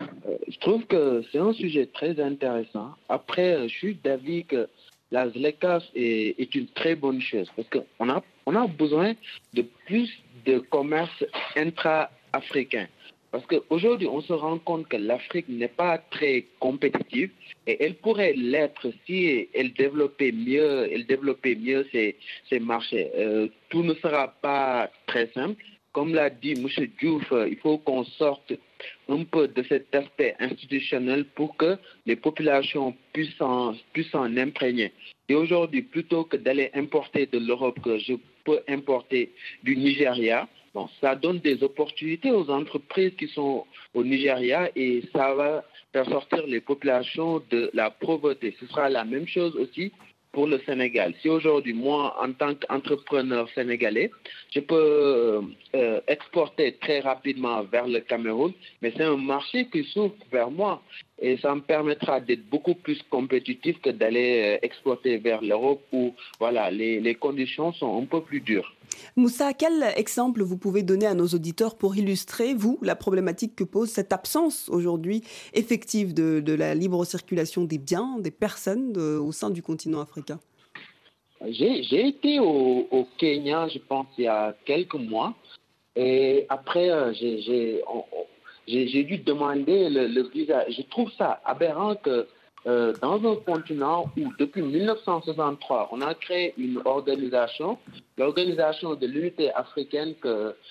Euh, je trouve que c'est un sujet très intéressant. Après, euh, je suis d'avis que la ZLECAF est, est, une très bonne chose parce qu'on a, on a besoin de plus de commerce intra-africain. Parce qu'aujourd'hui, on se rend compte que l'Afrique n'est pas très compétitive et elle pourrait l'être si elle développait mieux, elle développait mieux ses, marchés. Euh, tout ne sera pas très simple. Comme l'a dit M. Diouf, il faut qu'on sorte un peu de cet aspect institutionnel pour que les populations puissent en, puissent en imprégner. Et aujourd'hui, plutôt que d'aller importer de l'Europe, que je peux importer du Nigeria, ça donne des opportunités aux entreprises qui sont au Nigeria et ça va faire sortir les populations de la pauvreté. Ce sera la même chose aussi pour le Sénégal. Si aujourd'hui, moi, en tant qu'entrepreneur sénégalais, je peux euh, exporter très rapidement vers le Cameroun, mais c'est un marché qui s'ouvre vers moi et ça me permettra d'être beaucoup plus compétitif que d'aller euh, exporter vers l'Europe où voilà, les, les conditions sont un peu plus dures. Moussa, quel exemple vous pouvez donner à nos auditeurs pour illustrer, vous, la problématique que pose cette absence aujourd'hui effective de, de, la libre circulation des biens, des personnes de, au sein du continent africain? J'ai été au, au, Kenya, je pense, il y a quelques mois. Et après, euh, j'ai dû demander le, visa. Je trouve ça aberrant que euh, dans un continent où, depuis 1963, on a créé une organisation, l'organisation de l'unité africaine,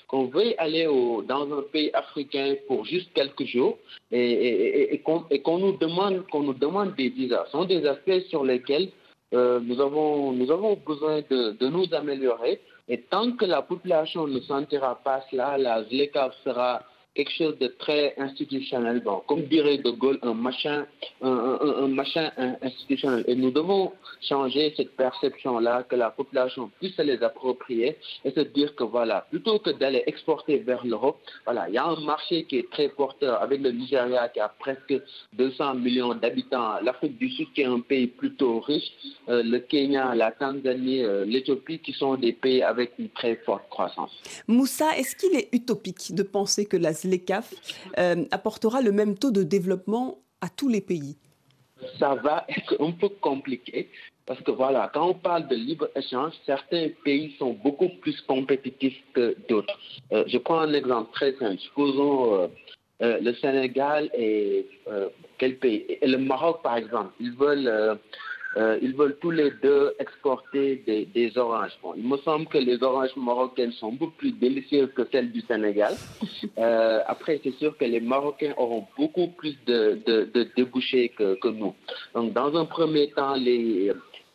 qu'on veuille aller dans un pays africain pour juste quelques jours et, qu'on nous, demande, nous demande des visas. Ce sont des aspects sur lesquels euh, nous, avons, nous avons besoin de, de, nous améliorer. Et tant que la population ne sentira pas cela, la ZLECA sera quelque chose de très institutionnel. Bon, comme dirait De Gaulle, un machin, un, machin institutionnel. Et nous devons changer cette perception-là, que la population puisse se les approprier et se dire que voilà, plutôt que d'aller exporter vers l'Europe, voilà, il y a un marché qui est très porteur avec le Nigeria qui a presque 200 millions d'habitants, l'Afrique du Sud qui est un pays plutôt riche, euh, le Kenya, la Tanzanie, euh, l'Éthiopie qui sont des pays avec une très forte croissance. Moussa, est-ce qu'il est utopique de penser que la ZLECAf euh, apportera le même taux de développement à tous les pays Ça va être un peu compliqué parce que voilà, quand on parle de libre-échange, certains pays sont beaucoup plus compétitifs que d'autres. Euh, je prends un exemple très simple. Supposons euh, le Sénégal et quel pays? Le Maroc, par exemple. Ils veulent euh, ils veulent tous les deux exporter des, des, oranges. Bon, il me semble que les oranges marocaines sont beaucoup plus délicieuses que celles du Sénégal. Euh, après, c'est sûr que les Marocains auront beaucoup plus de, de, de débouchés que, que, nous. Donc, dans un premier temps, les,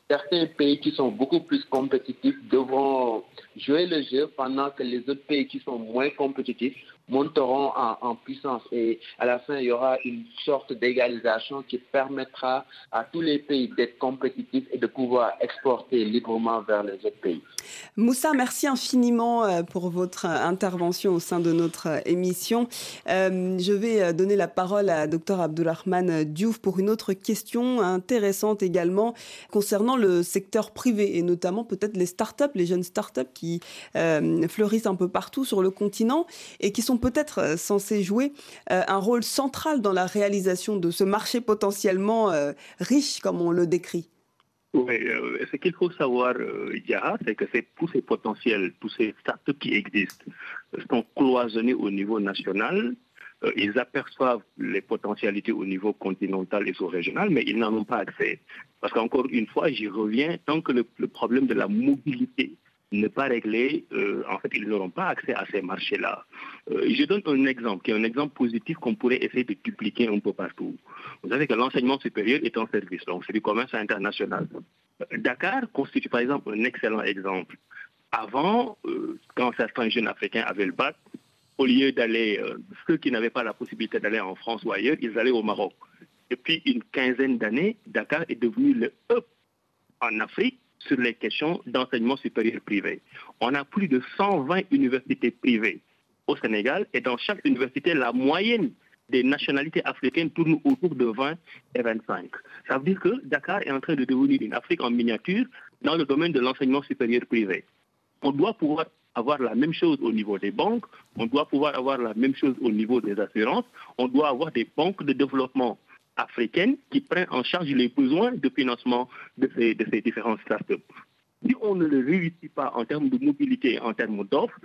certains pays qui sont beaucoup plus compétitifs devront jouer le jeu pendant que les autres pays qui sont moins compétitifs monteront en, puissance et à la fin, il y aura une sorte d'égalisation qui permettra à tous les pays d'être compétitifs et de pouvoir exporter librement vers les autres pays. Moussa, merci infiniment euh, pour votre intervention au sein de notre émission. Euh, je vais donner la parole à Dr Abdulrahman Diouf pour une autre question intéressante également concernant le secteur privé et notamment peut-être les startups, les jeunes startups qui euh, fleurissent un peu partout sur le continent et qui sont peut-être censés jouer euh, un rôle central dans la réalisation de ce marché potentiellement euh, riche, comme on le décrit. Oui, euh, ce qu'il faut savoir, euh, Yara, c'est que tous ces potentiels, tous ces startups qui existent, sont cloisonnés au niveau national. Euh, ils aperçoivent les potentialités au niveau continental et sous-régional, mais ils n'en ont pas accès. Parce qu'encore une fois, j'y reviens, tant que le problème de la mobilité n'est pas réglé, euh, en fait, ils n'auront pas accès à ces marchés-là. Euh, je donne un exemple, qui est un exemple positif qu'on pourrait essayer de dupliquer un peu partout. Vous savez que l'enseignement supérieur est un service, donc c'est du commerce international. Dakar constitue par exemple un excellent exemple. Avant, euh, quand certains jeunes africains avaient le bac, au lieu d'aller, ceux qui n'avaient pas la possibilité d'aller en France ou ailleurs, ils allaient au Maroc. Depuis une quinzaine d'années, Dakar est devenu le hub en Afrique sur les questions d'enseignement supérieur privé. On a plus de 120 universités privées au Sénégal et dans chaque université, la moyenne des nationalités africaines tourne autour de 20 et 25. Ça veut dire que Dakar est en train de devenir une Afrique en miniature dans le domaine de l'enseignement supérieur privé. On doit pouvoir avoir la même chose au niveau des banques, on doit pouvoir avoir la même chose au niveau des assurances, on doit avoir des banques de développement africaine qui prennent en charge les besoins de financement de ces, de différentes startups. Si on ne le réussit pas en termes de mobilité, en termes d'offres,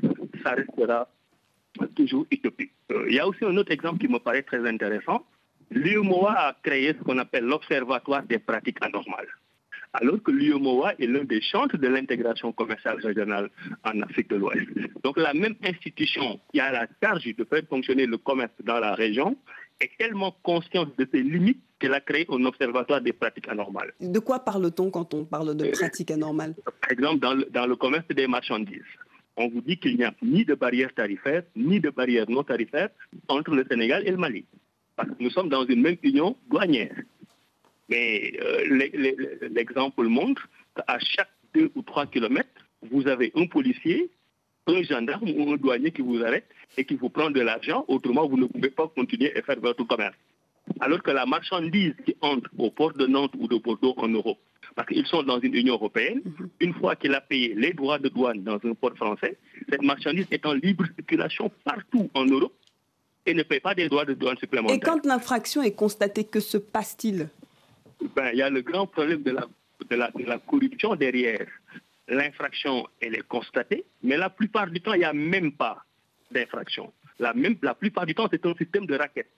ça restera toujours utopique. Euh, il y a aussi un autre exemple qui me paraît très intéressant. L'UMOA a créé ce qu'on appelle l'Observatoire des pratiques anormales. Alors que l'UMOA est l'un des chantres de l'intégration commerciale régionale en Afrique de l'Ouest. Donc la même institution qui a la charge de faire fonctionner le commerce dans la région est tellement consciente de ses limites qu'elle a créé un observatoire des pratiques anormales. De quoi parle-t-on quand on parle de pratiques anormales? Par exemple, dans le, dans le commerce des marchandises, on vous dit qu'il n'y a ni de barrières tarifaires, ni de barrières non tarifaires entre le Sénégal et le Mali. Parce que nous sommes dans une même union douanière. Mais euh, l'exemple montre qu'à chaque deux ou trois kilomètres, vous avez un policier, un gendarme ou un douanier qui vous arrête et qui vous prend de l'argent. Autrement, vous ne pouvez pas continuer à faire votre commerce. Alors que la marchandise qui entre au port de Nantes ou de Bordeaux en Europe, parce qu'ils sont dans une Union européenne, une fois qu'il a payé les droits de douane dans un port français, cette marchandise est en libre circulation partout en Europe et ne paye pas des droits de douane supplémentaires. Et quand l'infraction est constatée, que se passe-t-il? Ben, Il y a le grand problème de la de la, de la corruption derrière. L'infraction, elle est constatée, mais la plupart du temps, il n'y a même pas d'infraction. La, même, la plupart du temps, c'est un système de raquettes.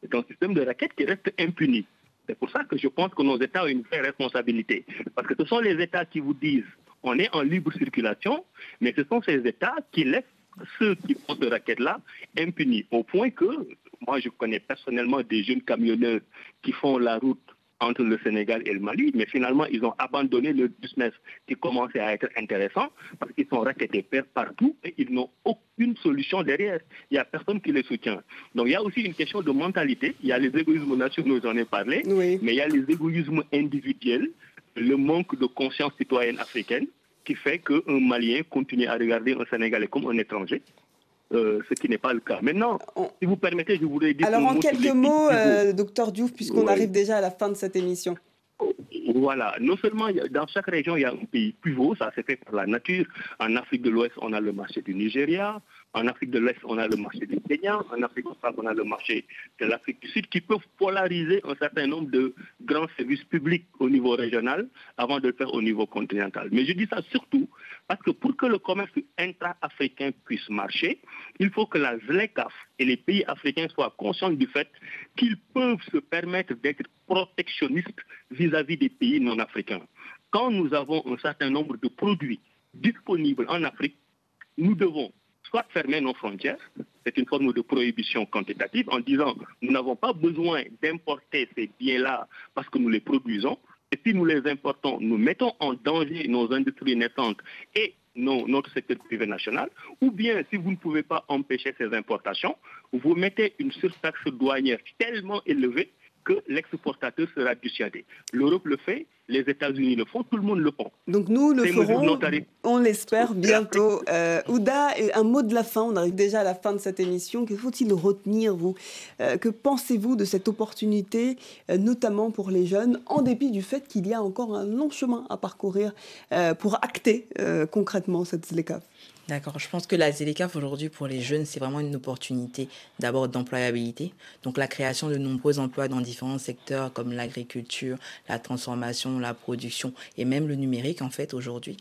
C'est un système de raquettes qui reste impuni. C'est pour ça que je pense que nos États ont une vraie responsabilité. Parce que ce sont les États qui vous disent on est en libre circulation, mais ce sont ces États qui laissent ceux qui font ce raquette-là impunis. Au point que, moi je connais personnellement des jeunes camionneurs qui font la route entre le Sénégal et le Mali, mais finalement, ils ont abandonné le business qui commençait à être intéressant parce qu'ils sont raquettés partout et ils n'ont aucune solution derrière. Il n'y a personne qui les soutient. Donc, il y a aussi une question de mentalité. Il y a les égoïsmes nationaux, j'en ai parlé, mais il y a les égoïsmes individuels, le manque de conscience citoyenne africaine qui fait qu'un Malien continue à regarder un Sénégalais comme un étranger. Euh, ce qui n'est pas le cas. Maintenant, si vous permettez, je voudrais dire... Alors en quelques mots, euh, docteur Diouf, puisqu'on arrive déjà à la fin de cette émission. Voilà, non seulement dans chaque région, il y a un pays pivot, ça c'est fait par la nature. En Afrique de l'Ouest, on a le marché du Nigeria. En Afrique de l'Est, on a le marché du Kenya. En Afrique australe, on a le marché de l'Afrique du Sud qui peuvent polariser un certain nombre de grands services publics au niveau régional avant de le faire au niveau continental. Mais je dis ça surtout parce que pour que le commerce intra-africain puisse marcher, il faut que la ZLECAF et les pays africains soient conscients du fait qu'ils peuvent se permettre d'être protectionnistes vis-à-vis des pays non africains. Quand nous avons un certain nombre de produits disponibles en Afrique, nous devons soit fermer nos frontières, c'est une forme de prohibition quantitative en disant nous n'avons pas besoin d'importer ces biens-là parce que nous les produisons. Et si nous les importons, nous mettons en danger nos industries naissantes et notre secteur privé national, ou bien si vous ne pouvez pas empêcher ces importations, vous mettez une surtaxe douanière tellement élevée que l'exportateur sera dissuadé. L'Europe le fait, les États-Unis le font, tout le monde le font. Donc nous le ferons, on l'espère bientôt. Euh, Ouda, un mot de la fin, on arrive déjà à la fin de cette émission. Que faut-il retenir, vous? Euh, Que pensez-vous de cette opportunité, euh, notamment pour les jeunes, en dépit du fait qu'il y a encore un long chemin à parcourir pour acter concrètement cette ZLECAF D'accord. Je pense que la ZLECAF aujourd'hui pour les jeunes, c'est vraiment une opportunité d'abord d'employabilité. Donc la création de nombreux emplois dans différents secteurs comme l'agriculture, la transformation, la production et même le numérique en fait aujourd'hui.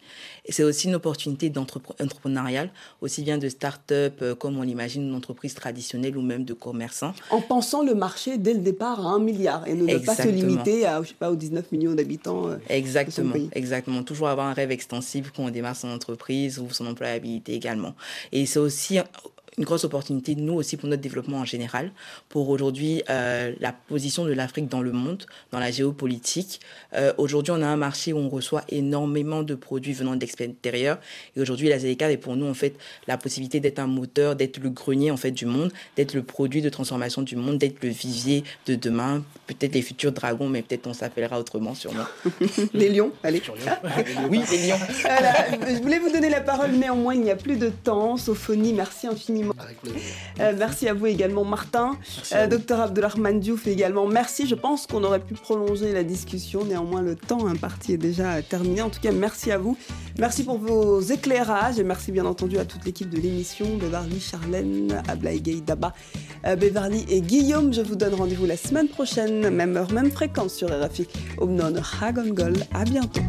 Et c'est aussi une opportunité d'entrepreneurial, aussi bien de start-up euh, comme on l'imagine une entreprise traditionnelle ou même de commerçants. En pensant le marché dès le départ à un milliard et ne pas se limiter à, je sais pas, aux 19 millions d'habitants. Euh, exactement, exactement. Toujours avoir un rêve extensible quand on démarre son entreprise ou son employabilité également. Et c'est aussi une grosse opportunité, nous aussi, pour notre développement en général, pour aujourd'hui euh, la position de l'Afrique dans le monde, dans la géopolitique. Euh, aujourd'hui, on a un marché où on reçoit énormément de produits venant de l'extérieur. Et aujourd'hui, la ZDK est pour nous, en fait, la possibilité d'être un moteur, d'être le grenier, en fait, du monde, d'être le produit de transformation du monde, d'être le vivier de demain, peut-être les futurs dragons, mais peut-être on s'appellera autrement, sûrement. les lions, allez. oui, les lions. je voulais vous donner la parole, mais au moins, il n'y a plus de temps. Sophonie, merci infiniment euh, merci à vous également, Martin. Euh, docteur Abdelrahman Diouf également. Merci. Je pense qu'on aurait pu prolonger la discussion. Néanmoins, le temps imparti est déjà terminé. En tout cas, merci à vous. Merci pour vos éclairages et merci bien entendu à toute l'équipe de l'émission, Beverly, Charlène, Ablaïgay, Daba, euh, Beverly et Guillaume. Je vous donne rendez-vous la semaine prochaine, même heure, même fréquence sur RFI. Omnon Hagongol. À bientôt.